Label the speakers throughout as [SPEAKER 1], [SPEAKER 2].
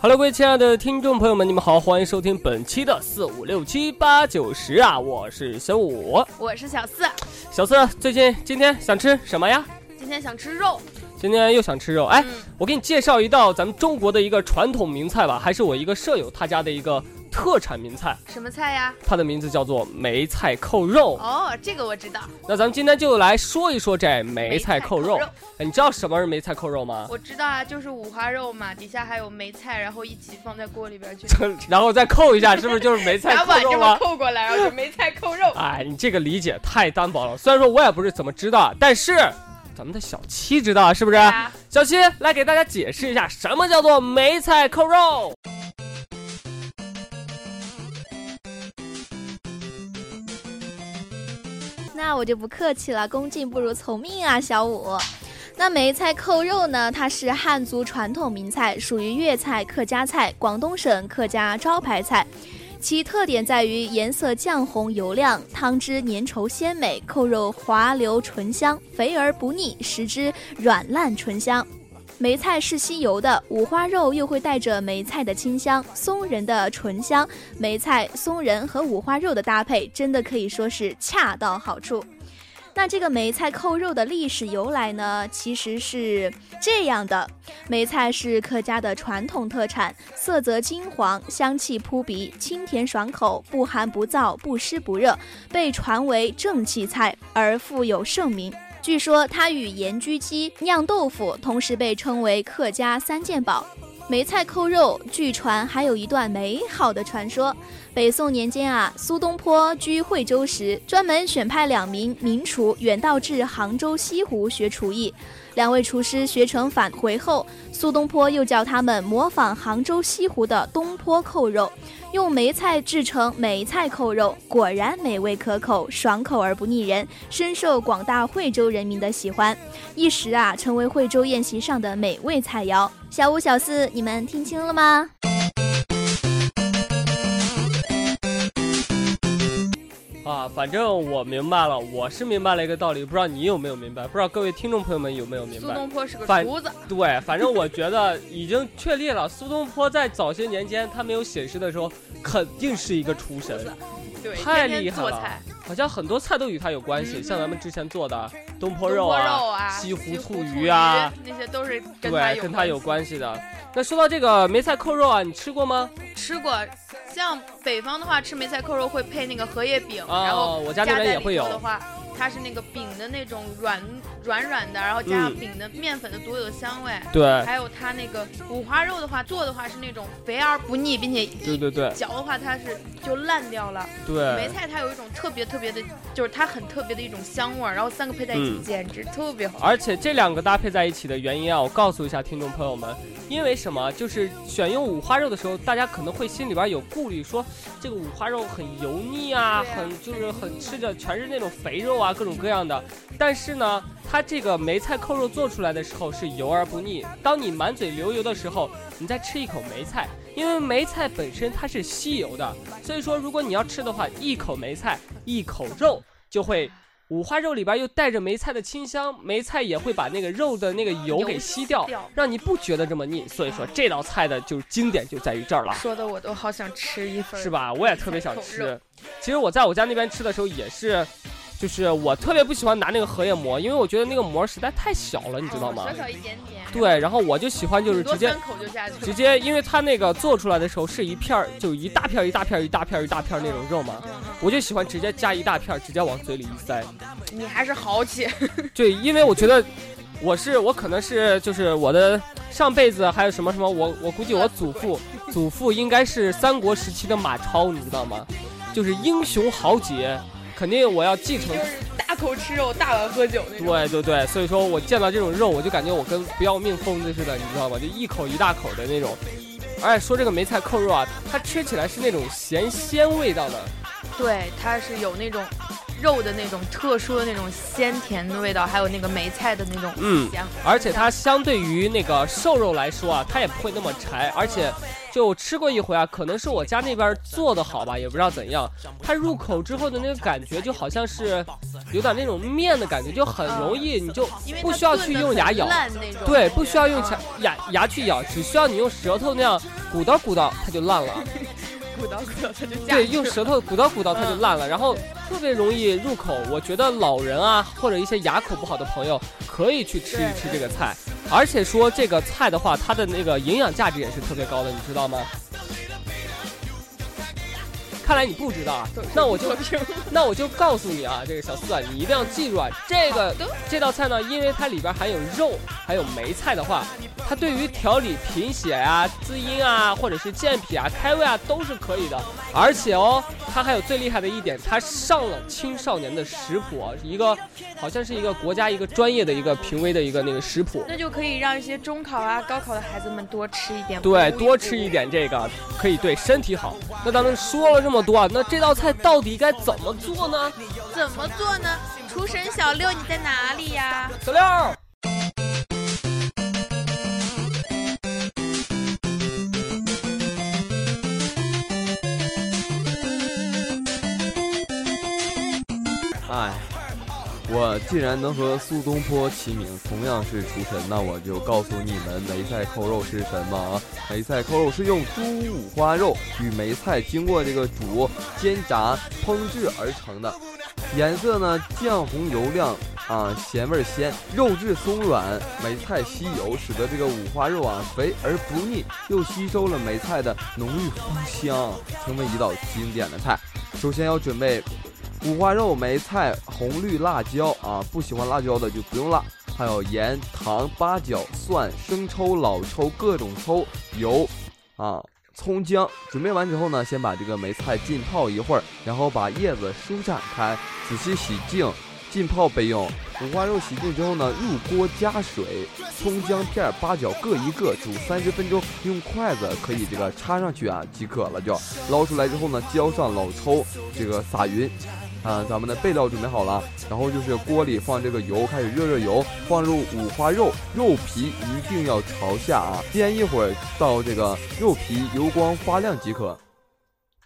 [SPEAKER 1] Hello，各位亲爱的听众朋友们，你们好，欢迎收听本期的四五六七八九十啊，我是小五，
[SPEAKER 2] 我是小四。
[SPEAKER 1] 小四，最近今天想吃什么呀？
[SPEAKER 2] 今天想吃肉。
[SPEAKER 1] 今天又想吃肉，哎，我给你介绍一道咱们中国的一个传统名菜吧，还是我一个舍友他家的一个特产名菜。
[SPEAKER 2] 什么菜呀？
[SPEAKER 1] 它的名字叫做梅菜扣肉。
[SPEAKER 2] 哦，这个我知道。
[SPEAKER 1] 那咱们今天就来说一说这梅菜扣肉。哎，你知道什么是梅菜扣肉吗？
[SPEAKER 2] 我知道啊，就是五花肉嘛，底下还有梅菜，然后一起放在锅里边去，
[SPEAKER 1] 然后再扣一下，是不是就是梅菜扣肉
[SPEAKER 2] 吗？扣过来，然后就梅菜扣肉。
[SPEAKER 1] 哎，你这个理解太单薄了。虽然说我也不是怎么知道，但是。咱们的小七知道是不是？小七来给大家解释一下，什么叫做梅菜扣肉。
[SPEAKER 3] 那我就不客气了，恭敬不如从命啊，小五。那梅菜扣肉呢？它是汉族传统名菜，属于粤菜、客家菜，广东省客家招牌菜。其特点在于颜色酱红油亮，汤汁粘稠鲜美，扣肉滑溜醇香，肥而不腻，食之软烂醇香。梅菜是吸油的，五花肉又会带着梅菜的清香、松仁的醇香，梅菜、松仁和五花肉的搭配真的可以说是恰到好处。那这个梅菜扣肉的历史由来呢？其实是这样的：梅菜是客家的传统特产，色泽金黄，香气扑鼻，清甜爽口，不寒不燥，不湿不热，被传为正气菜而富有盛名。据说它与盐焗鸡、酿豆腐同时被称为客家三件宝。梅菜扣肉，据传还有一段美好的传说。北宋年间啊，苏东坡居惠州时，专门选派两名名厨远道至杭州西湖学厨艺。两位厨师学成返回后，苏东坡又叫他们模仿杭州西湖的东坡扣肉，用梅菜制成梅菜扣肉，果然美味可口，爽口而不腻人，深受广大惠州人民的喜欢，一时啊成为惠州宴席上的美味菜肴。小五、小四，你们听清了吗？
[SPEAKER 1] 啊，反正我明白了，我是明白了一个道理，不知道你有没有明白？不知道各位听众朋友们有没有明白？苏
[SPEAKER 2] 东坡是个厨子。
[SPEAKER 1] 对，反正我觉得已经确立了，苏东坡在早些年间他没有写诗的时候，肯定是一个厨神，
[SPEAKER 2] 对，
[SPEAKER 1] 太厉害了。好像很多菜都与它有关系，像咱们之前做的东坡肉
[SPEAKER 2] 啊、
[SPEAKER 1] 西湖醋
[SPEAKER 2] 鱼
[SPEAKER 1] 啊，
[SPEAKER 2] 那些都是
[SPEAKER 1] 对跟它有关系的。那说到这个梅菜扣肉啊，你吃过吗？
[SPEAKER 2] 吃过，像北方的话，吃梅菜扣肉会配那个荷叶饼，然后
[SPEAKER 1] 我家那边也会有
[SPEAKER 2] 的话。它是那个饼的那种软软软的，然后加上饼的面粉的独有的香味。
[SPEAKER 1] 对，
[SPEAKER 2] 还有它那个五花肉的话，做的话是那种肥而不腻，并且
[SPEAKER 1] 对对对，
[SPEAKER 2] 嚼的话它是就烂掉了。
[SPEAKER 1] 对，
[SPEAKER 2] 梅菜它有一种特别特别的，就是它很特别的一种香味儿，然后三个配在一起简直特别好。
[SPEAKER 1] 而且这两个搭配在一起的原因啊，我告诉一下听众朋友们，因为什么？就是选用五花肉的时候，大家可能会心里边有顾虑，说这个五花肉很油腻啊，很就是很吃着全是那种肥肉啊。各种各样的，但是呢，它这个梅菜扣肉做出来的时候是油而不腻。当你满嘴流油的时候，你再吃一口梅菜，因为梅菜本身它是吸油的，所以说如果你要吃的话，一口梅菜，一口肉，就会五花肉里边又带着梅菜的清香，梅菜也会把那个肉的那个油给吸掉，让你不觉得这么腻。所以说这道菜的就是经典就在于这儿了。
[SPEAKER 2] 说的我都好想吃一份，
[SPEAKER 1] 是吧？我也特别想吃。其实我在我家那边吃的时候也是。就是我特别不喜欢拿那个荷叶膜，因为我觉得那个膜实在太小了，你知道吗？
[SPEAKER 2] 小小一点点。
[SPEAKER 1] 对，然后我就喜欢就是直接直接，因为它那个做出来的时候是一片儿，就一大片一大片一大片一大片那种肉嘛，我就喜欢直接加一大片，直接往嘴里一塞。
[SPEAKER 2] 你还是豪气。
[SPEAKER 1] 对，因为我觉得我是我可能是就是我的上辈子还有什么什么，我我估计我祖父 祖父应该是三国时期的马超，你知道吗？就是英雄豪杰。肯定我要继承，
[SPEAKER 2] 大口吃肉，大碗喝酒那种。
[SPEAKER 1] 对对对，所以说我见到这种肉，我就感觉我跟不要命疯子似的，你知道吗？就一口一大口的那种。而且说这个梅菜扣肉啊，它吃起来是那种咸鲜味道的。
[SPEAKER 2] 对，它是有那种肉的那种特殊的那种鲜甜的味道，还有那个梅菜的那种
[SPEAKER 1] 嗯
[SPEAKER 2] 香。
[SPEAKER 1] 而且它相对于那个瘦肉来说啊，它也不会那么柴，而且就吃过一回啊，可能是我家那边做的好吧，也不知道怎样，它入口之后的那个感觉就好像是有点那种面的感觉，就很容易你就不需要去用牙咬，对，不需要用牙牙牙去咬，只需要你用舌头那样鼓捣鼓捣，它就烂了。
[SPEAKER 2] 鼓捣鼓捣它就
[SPEAKER 1] 对，用舌头鼓捣鼓捣它就烂了，然后特别容易入口。我觉得老人啊，或者一些牙口不好的朋友可以去吃一吃这个菜。而且说这个菜的话，它的那个营养价值也是特别高的，你知道吗？看来你不知道啊，那我就那我就告诉你啊，这个小四啊，你一定要记住啊，这个这道菜呢，因为它里边含有肉，还有梅菜的话，它对于调理贫血啊、滋阴啊，或者是健脾啊、开胃啊，都是可以的。而且哦，它还有最厉害的一点，他上了青少年的食谱，一个好像是一个国家一个专业的一个评委的一个那个食谱。
[SPEAKER 2] 那就可以让一些中考啊、高考的孩子们多吃一点。
[SPEAKER 1] 对，多吃一点这个可以对身体好。那咱们说了这么多啊，那这道菜到底该怎么做呢？
[SPEAKER 2] 怎么做呢？厨神小六，你在哪里呀？
[SPEAKER 1] 小六。
[SPEAKER 4] 我既然能和苏东坡齐名，同样是厨神，那我就告诉你们梅菜扣肉是什么啊？梅菜扣肉是用猪五花肉与梅菜经过这个煮、煎炸、烹制而成的，颜色呢酱红油亮啊，咸味鲜，肉质松软，梅菜吸油，使得这个五花肉啊肥而不腻，又吸收了梅菜的浓郁芳香，成为一道经典的菜。首先要准备。五花肉、梅菜、红绿辣椒啊，不喜欢辣椒的就不用辣。还有盐、糖、八角、蒜、生抽、老抽、各种抽、油啊、葱姜。准备完之后呢，先把这个梅菜浸泡一会儿，然后把叶子舒展开，仔细洗净，浸泡备用。五花肉洗净之后呢，入锅加水，葱姜片、八角各一个，煮三十分钟，用筷子可以这个插上去啊即可了。就捞出来之后呢，浇上老抽，这个撒匀。啊，咱们的备料准备好了，然后就是锅里放这个油，开始热热油，放入五花肉，肉皮一定要朝下啊，煎一会儿到这个肉皮油光发亮即可。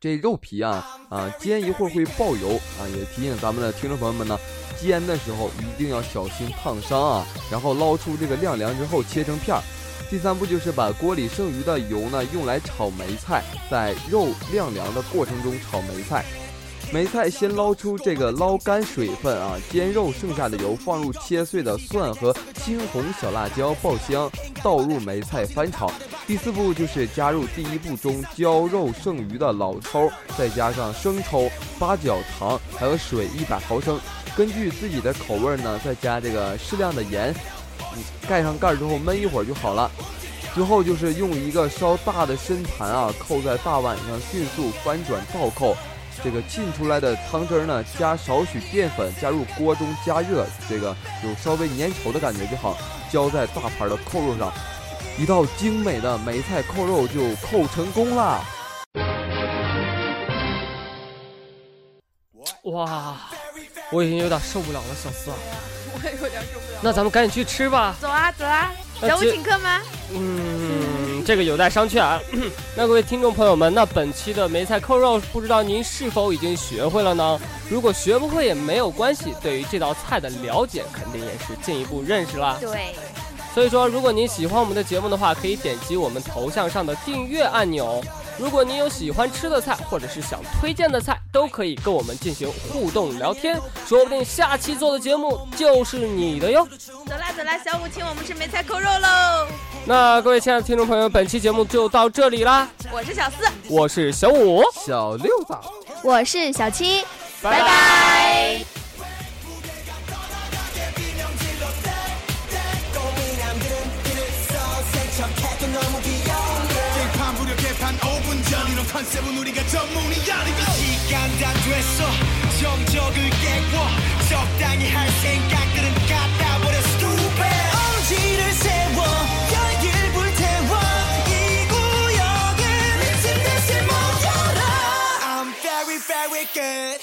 [SPEAKER 4] 这肉皮啊啊，煎一会儿会爆油啊，也提醒咱们的听众朋友们呢，煎的时候一定要小心烫伤啊。然后捞出这个晾凉之后切成片儿。第三步就是把锅里剩余的油呢用来炒梅菜，在肉晾凉的过程中炒梅菜。梅菜先捞出这个捞干水分啊，煎肉剩下的油放入切碎的蒜和青红小辣椒爆香，倒入梅菜翻炒。第四步就是加入第一步中浇肉剩余的老抽，再加上生抽、八角、糖，还有水一百毫升，根据自己的口味呢，再加这个适量的盐。盖上盖之后焖一会儿就好了。最后就是用一个稍大的深盘啊，扣在大碗上，迅速翻转倒扣。这个浸出来的汤汁呢，加少许淀粉，加入锅中加热，这个有稍微粘稠的感觉就好，浇在大盘的扣肉上，一道精美的梅菜扣肉就扣成功啦！
[SPEAKER 1] 哇，我已经有点受不了了，小四啊，
[SPEAKER 2] 我也有点受不了。
[SPEAKER 1] 那咱们赶紧去吃吧。
[SPEAKER 2] 走啊走啊，
[SPEAKER 1] 那
[SPEAKER 2] 小五请客吗？
[SPEAKER 1] 嗯，这个有待商榷啊。那各位听众朋友们，那本期的梅菜扣肉，不知道您是否已经学会了呢？如果学不会也没有关系，对于这道菜的了解，肯定也是进一步认识啦。
[SPEAKER 2] 对，
[SPEAKER 1] 所以说，如果您喜欢我们的节目的话，可以点击我们头像上的订阅按钮。如果您有喜欢吃的菜，或者是想推荐的菜，都可以跟我们进行互动聊天，说不定下期做的节目就是你的哟。
[SPEAKER 2] 走啦走啦，小五请我们吃梅菜扣肉喽。
[SPEAKER 1] 那各位亲爱的听众朋友，本期节目就到这里啦。
[SPEAKER 2] 我是小四，
[SPEAKER 1] 我是小五，
[SPEAKER 4] 小六子。
[SPEAKER 3] 我是小七，
[SPEAKER 1] 拜
[SPEAKER 2] 拜。
[SPEAKER 5] pocket.